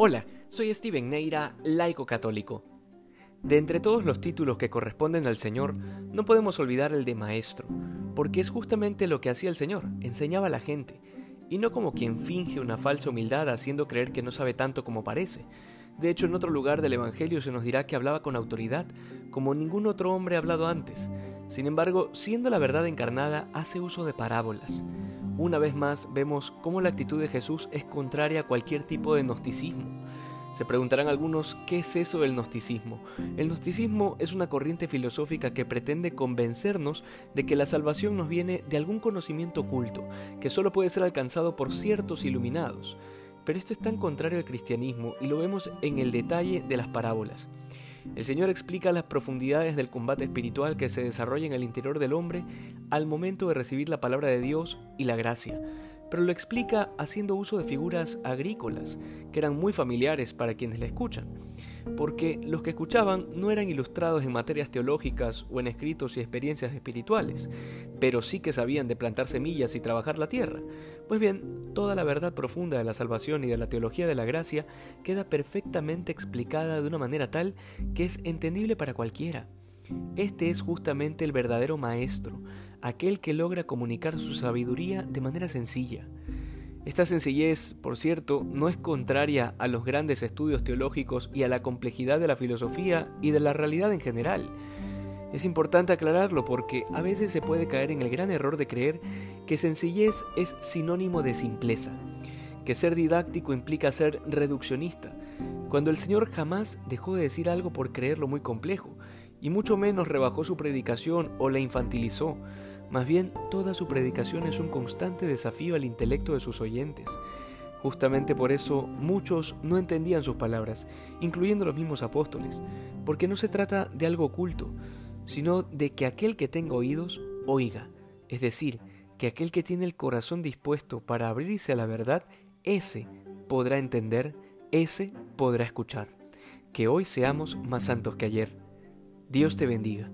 Hola, soy Steven Neira, laico católico. De entre todos los títulos que corresponden al Señor, no podemos olvidar el de Maestro, porque es justamente lo que hacía el Señor, enseñaba a la gente, y no como quien finge una falsa humildad haciendo creer que no sabe tanto como parece. De hecho, en otro lugar del Evangelio se nos dirá que hablaba con autoridad, como ningún otro hombre ha hablado antes. Sin embargo, siendo la verdad encarnada, hace uso de parábolas. Una vez más vemos cómo la actitud de Jesús es contraria a cualquier tipo de gnosticismo. Se preguntarán algunos qué es eso del gnosticismo. El gnosticismo es una corriente filosófica que pretende convencernos de que la salvación nos viene de algún conocimiento oculto, que solo puede ser alcanzado por ciertos iluminados. Pero esto es tan contrario al cristianismo y lo vemos en el detalle de las parábolas. El Señor explica las profundidades del combate espiritual que se desarrolla en el interior del hombre al momento de recibir la palabra de Dios y la gracia, pero lo explica haciendo uso de figuras agrícolas, que eran muy familiares para quienes le escuchan, porque los que escuchaban no eran ilustrados en materias teológicas o en escritos y experiencias espirituales, pero sí que sabían de plantar semillas y trabajar la tierra. Pues bien, toda la verdad profunda de la salvación y de la teología de la gracia queda perfectamente explicada de una manera tal que es entendible para cualquiera. Este es justamente el verdadero maestro, aquel que logra comunicar su sabiduría de manera sencilla. Esta sencillez, por cierto, no es contraria a los grandes estudios teológicos y a la complejidad de la filosofía y de la realidad en general. Es importante aclararlo porque a veces se puede caer en el gran error de creer que sencillez es sinónimo de simpleza, que ser didáctico implica ser reduccionista, cuando el Señor jamás dejó de decir algo por creerlo muy complejo, y mucho menos rebajó su predicación o la infantilizó. Más bien, toda su predicación es un constante desafío al intelecto de sus oyentes. Justamente por eso muchos no entendían sus palabras, incluyendo los mismos apóstoles, porque no se trata de algo oculto, sino de que aquel que tenga oídos, oiga, es decir, que aquel que tiene el corazón dispuesto para abrirse a la verdad, ese podrá entender, ese podrá escuchar. Que hoy seamos más santos que ayer. Dios te bendiga.